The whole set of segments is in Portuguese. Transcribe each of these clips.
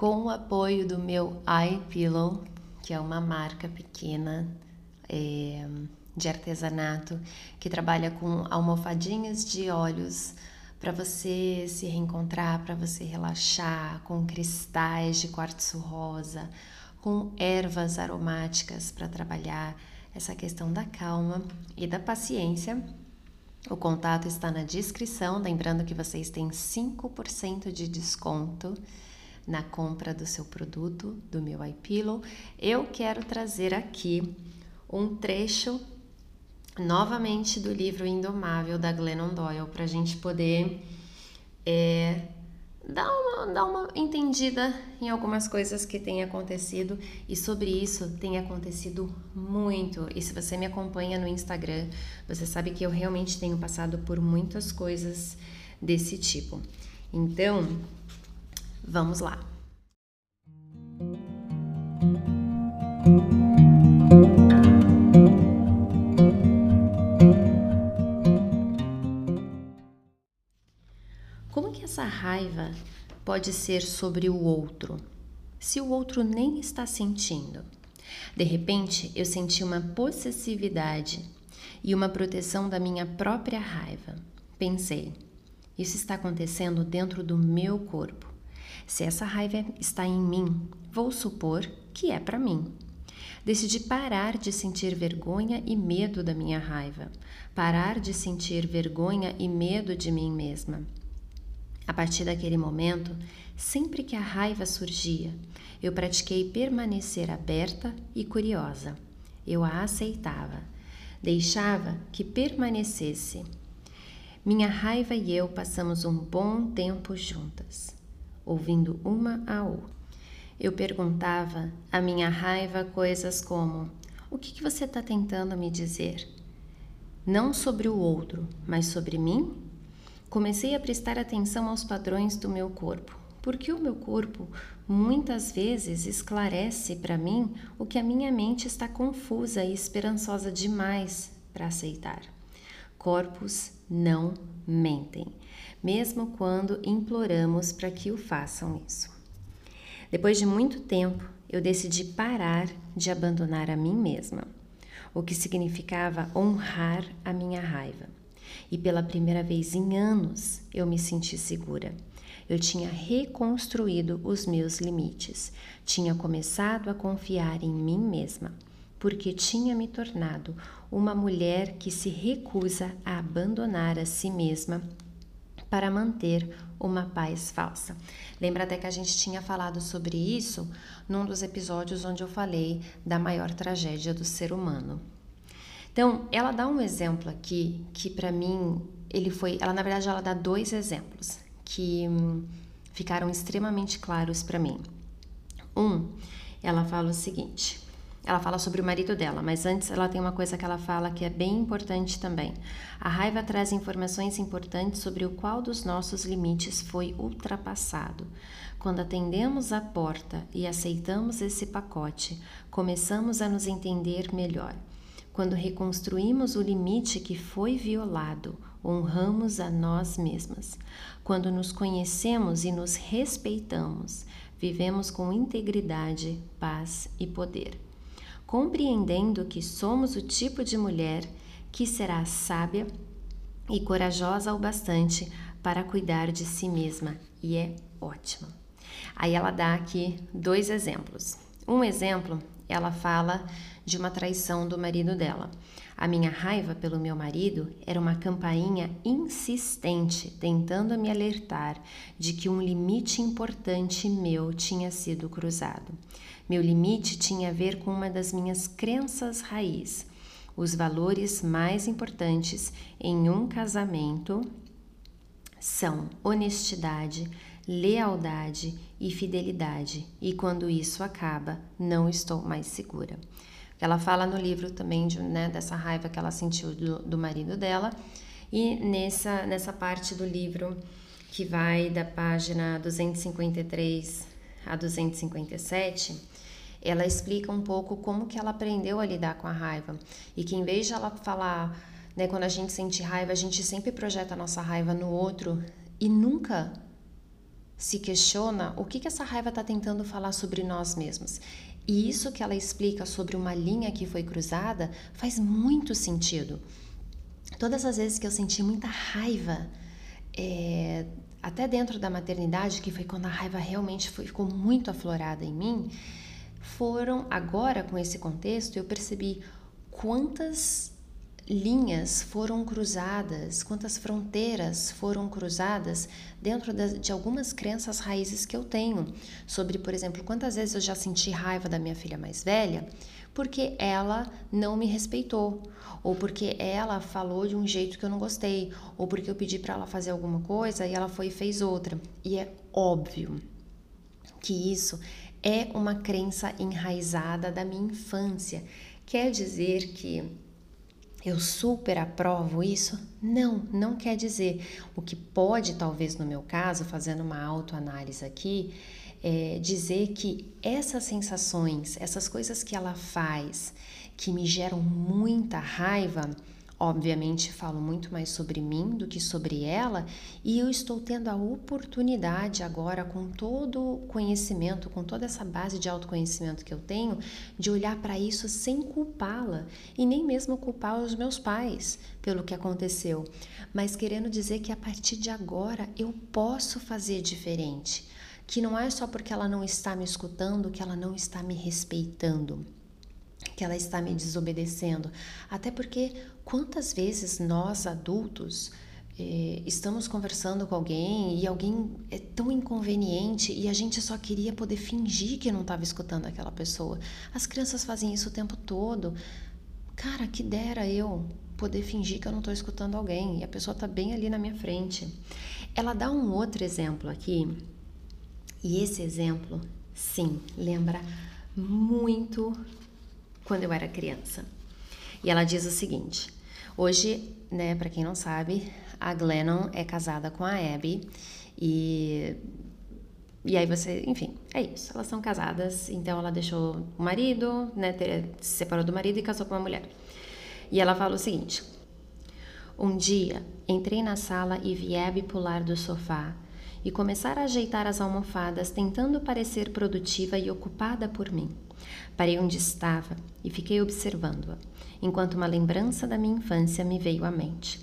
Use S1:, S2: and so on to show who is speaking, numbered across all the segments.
S1: com o apoio do meu iPillow, que é uma marca pequena é, de artesanato que trabalha com almofadinhas de olhos para você se reencontrar, para você relaxar, com cristais de quartzo rosa, com ervas aromáticas para trabalhar essa questão da calma e da paciência. O contato está na descrição, lembrando que vocês têm 5% de desconto na compra do seu produto, do meu iPillow. Eu quero trazer aqui um trecho novamente do livro Indomável da Glennon Doyle para a gente poder é, dar, uma, dar uma entendida em algumas coisas que têm acontecido e sobre isso tem acontecido muito. E se você me acompanha no Instagram, você sabe que eu realmente tenho passado por muitas coisas desse tipo. Então, vamos lá. Como que essa raiva pode ser sobre o outro, se o outro nem está sentindo? De repente, eu senti uma possessividade e uma proteção da minha própria raiva. Pensei, isso está acontecendo dentro do meu corpo. Se essa raiva está em mim, vou supor que é para mim. Decidi parar de sentir vergonha e medo da minha raiva, parar de sentir vergonha e medo de mim mesma. A partir daquele momento, sempre que a raiva surgia, eu pratiquei permanecer aberta e curiosa. Eu a aceitava, deixava que permanecesse. Minha raiva e eu passamos um bom tempo juntas, ouvindo uma a outra. Eu perguntava à minha raiva coisas como: O que, que você está tentando me dizer? Não sobre o outro, mas sobre mim? Comecei a prestar atenção aos padrões do meu corpo, porque o meu corpo muitas vezes esclarece para mim o que a minha mente está confusa e esperançosa demais para aceitar. Corpos não mentem, mesmo quando imploramos para que o façam isso. Depois de muito tempo, eu decidi parar de abandonar a mim mesma, o que significava honrar a minha raiva e pela primeira vez em anos eu me senti segura. Eu tinha reconstruído os meus limites, tinha começado a confiar em mim mesma, porque tinha me tornado uma mulher que se recusa a abandonar a si mesma para manter uma paz falsa. Lembra até que a gente tinha falado sobre isso num dos episódios onde eu falei da maior tragédia do ser humano, então, ela dá um exemplo aqui que para mim ele foi, ela na verdade ela dá dois exemplos que hum, ficaram extremamente claros para mim. Um, ela fala o seguinte: ela fala sobre o marido dela, mas antes ela tem uma coisa que ela fala que é bem importante também. A raiva traz informações importantes sobre o qual dos nossos limites foi ultrapassado. Quando atendemos a porta e aceitamos esse pacote, começamos a nos entender melhor. Quando reconstruímos o limite que foi violado, honramos a nós mesmas. Quando nos conhecemos e nos respeitamos, vivemos com integridade, paz e poder. Compreendendo que somos o tipo de mulher que será sábia e corajosa o bastante para cuidar de si mesma, e é ótimo. Aí ela dá aqui dois exemplos. Um exemplo, ela fala de uma traição do marido dela. A minha raiva pelo meu marido era uma campainha insistente tentando me alertar de que um limite importante meu tinha sido cruzado. Meu limite tinha a ver com uma das minhas crenças raiz. Os valores mais importantes em um casamento são honestidade, lealdade e fidelidade, e quando isso acaba, não estou mais segura. Ela fala no livro também de, né, dessa raiva que ela sentiu do, do marido dela, e nessa, nessa parte do livro que vai da página 253 a 257, ela explica um pouco como que ela aprendeu a lidar com a raiva. E que em vez de ela falar, né, quando a gente sente raiva, a gente sempre projeta a nossa raiva no outro e nunca se questiona o que, que essa raiva está tentando falar sobre nós mesmos. E isso que ela explica sobre uma linha que foi cruzada faz muito sentido. Todas as vezes que eu senti muita raiva, é, até dentro da maternidade, que foi quando a raiva realmente foi, ficou muito aflorada em mim, foram agora com esse contexto eu percebi quantas linhas foram cruzadas, quantas fronteiras foram cruzadas dentro de algumas crenças raízes que eu tenho. Sobre, por exemplo, quantas vezes eu já senti raiva da minha filha mais velha porque ela não me respeitou, ou porque ela falou de um jeito que eu não gostei, ou porque eu pedi para ela fazer alguma coisa e ela foi e fez outra. E é óbvio que isso é uma crença enraizada da minha infância. Quer dizer que eu super aprovo isso? Não, não quer dizer. O que pode, talvez no meu caso, fazendo uma autoanálise aqui, é dizer que essas sensações, essas coisas que ela faz, que me geram muita raiva, Obviamente, falo muito mais sobre mim do que sobre ela, e eu estou tendo a oportunidade agora, com todo o conhecimento, com toda essa base de autoconhecimento que eu tenho, de olhar para isso sem culpá-la e nem mesmo culpar os meus pais pelo que aconteceu, mas querendo dizer que a partir de agora eu posso fazer diferente, que não é só porque ela não está me escutando que ela não está me respeitando que ela está me desobedecendo. Até porque quantas vezes nós adultos eh, estamos conversando com alguém e alguém é tão inconveniente e a gente só queria poder fingir que não estava escutando aquela pessoa. As crianças fazem isso o tempo todo. Cara, que dera eu poder fingir que eu não estou escutando alguém e a pessoa está bem ali na minha frente. Ela dá um outro exemplo aqui e esse exemplo, sim, lembra muito quando eu era criança. E ela diz o seguinte: hoje, né, para quem não sabe, a Glennon é casada com a Abby e e aí você, enfim, é isso. Elas são casadas, então ela deixou o marido, né, se separou do marido e casou com uma mulher. E ela fala o seguinte: Um dia entrei na sala e vi Abby pular do sofá e começar a ajeitar as almofadas, tentando parecer produtiva e ocupada por mim. Parei onde estava e fiquei observando-a, enquanto uma lembrança da minha infância me veio à mente.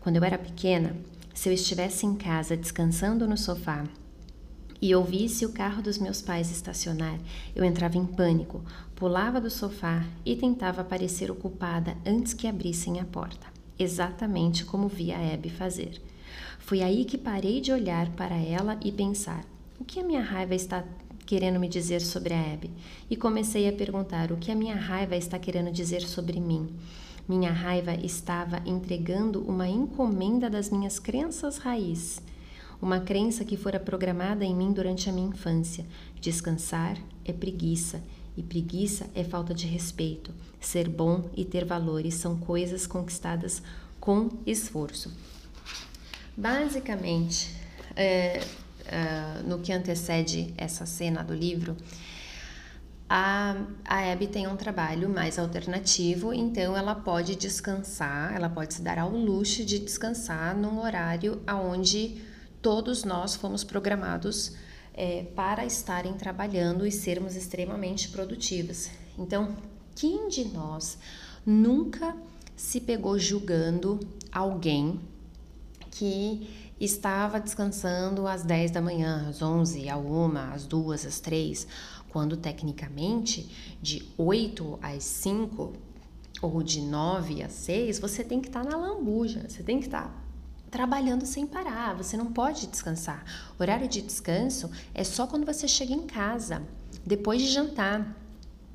S1: Quando eu era pequena, se eu estivesse em casa descansando no sofá e ouvisse o carro dos meus pais estacionar, eu entrava em pânico, pulava do sofá e tentava parecer ocupada antes que abrissem a porta, exatamente como via a Abby fazer. Foi aí que parei de olhar para ela e pensar: o que a minha raiva está querendo me dizer sobre a Abby? E comecei a perguntar o que a minha raiva está querendo dizer sobre mim. Minha raiva estava entregando uma encomenda das minhas crenças raiz, uma crença que fora programada em mim durante a minha infância. Descansar é preguiça, e preguiça é falta de respeito. Ser bom e ter valores são coisas conquistadas com esforço. Basicamente, é, é, no que antecede essa cena do livro, a, a Abby tem um trabalho mais alternativo, então ela pode descansar, ela pode se dar ao luxo de descansar num horário aonde todos nós fomos programados é, para estarem trabalhando e sermos extremamente produtivos. Então, quem de nós nunca se pegou julgando alguém que estava descansando às 10 da manhã, às 11, à 1, às 2, às 3, quando tecnicamente de 8 às 5 ou de 9 às 6, você tem que estar tá na lambuja, você tem que estar tá trabalhando sem parar, você não pode descansar. O horário de descanso é só quando você chega em casa, depois de jantar,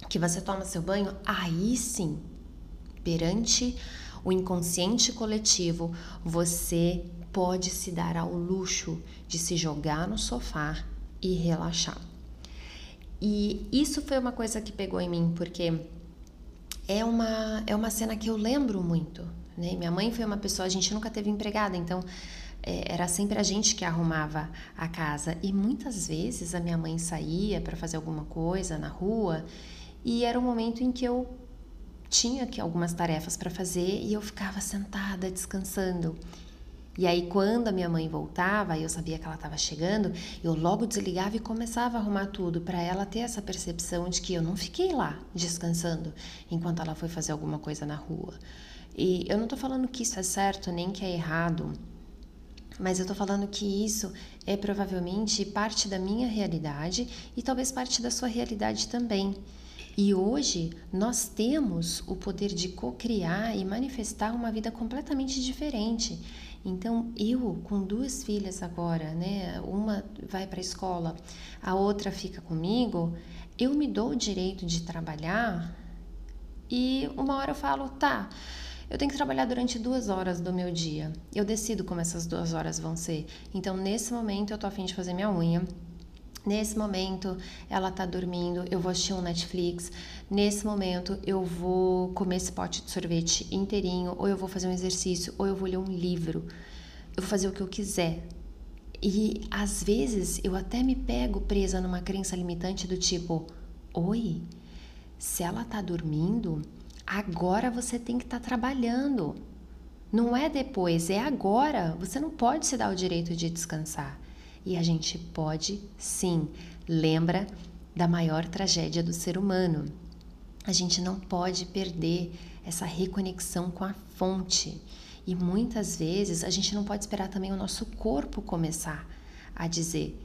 S1: que você toma seu banho, aí sim, perante o inconsciente coletivo, você pode se dar ao luxo de se jogar no sofá e relaxar. E isso foi uma coisa que pegou em mim, porque é uma, é uma cena que eu lembro muito. Né? Minha mãe foi uma pessoa, a gente nunca teve empregada, então é, era sempre a gente que arrumava a casa. E muitas vezes a minha mãe saía para fazer alguma coisa na rua e era um momento em que eu tinha aqui algumas tarefas para fazer e eu ficava sentada descansando. E aí, quando a minha mãe voltava, eu sabia que ela estava chegando, eu logo desligava e começava a arrumar tudo para ela ter essa percepção de que eu não fiquei lá descansando enquanto ela foi fazer alguma coisa na rua. E eu não estou falando que isso é certo nem que é errado, mas eu estou falando que isso é provavelmente parte da minha realidade e talvez parte da sua realidade também. E hoje nós temos o poder de co-criar e manifestar uma vida completamente diferente. Então, eu com duas filhas agora, né? Uma vai para a escola, a outra fica comigo, eu me dou o direito de trabalhar e uma hora eu falo, tá, eu tenho que trabalhar durante duas horas do meu dia. Eu decido como essas duas horas vão ser. Então, nesse momento, eu tô afim de fazer minha unha. Nesse momento, ela tá dormindo, eu vou assistir um Netflix. Nesse momento, eu vou comer esse pote de sorvete inteirinho, ou eu vou fazer um exercício, ou eu vou ler um livro. Eu vou fazer o que eu quiser. E às vezes eu até me pego presa numa crença limitante do tipo: Oi, se ela tá dormindo, agora você tem que estar tá trabalhando. Não é depois, é agora. Você não pode se dar o direito de descansar. E a gente pode sim. Lembra da maior tragédia do ser humano. A gente não pode perder essa reconexão com a fonte. E muitas vezes a gente não pode esperar também o nosso corpo começar a dizer.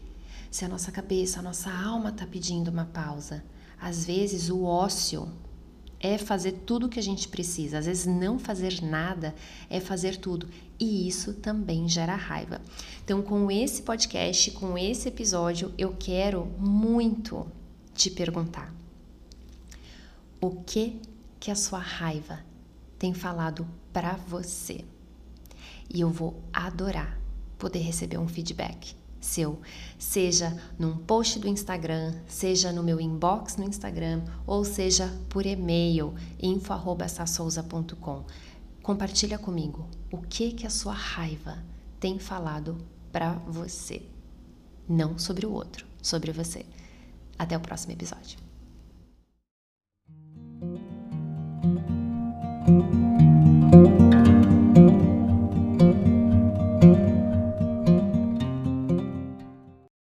S1: Se a nossa cabeça, a nossa alma está pedindo uma pausa, às vezes o ócio é fazer tudo o que a gente precisa. Às vezes, não fazer nada é fazer tudo. E isso também gera raiva. Então, com esse podcast, com esse episódio, eu quero muito te perguntar: o que que a sua raiva tem falado para você? E eu vou adorar poder receber um feedback seu, seja num post do Instagram, seja no meu inbox no Instagram ou seja por e-mail info@sassouza.com. Compartilha comigo o que que a sua raiva tem falado para você, não sobre o outro, sobre você. Até o próximo episódio.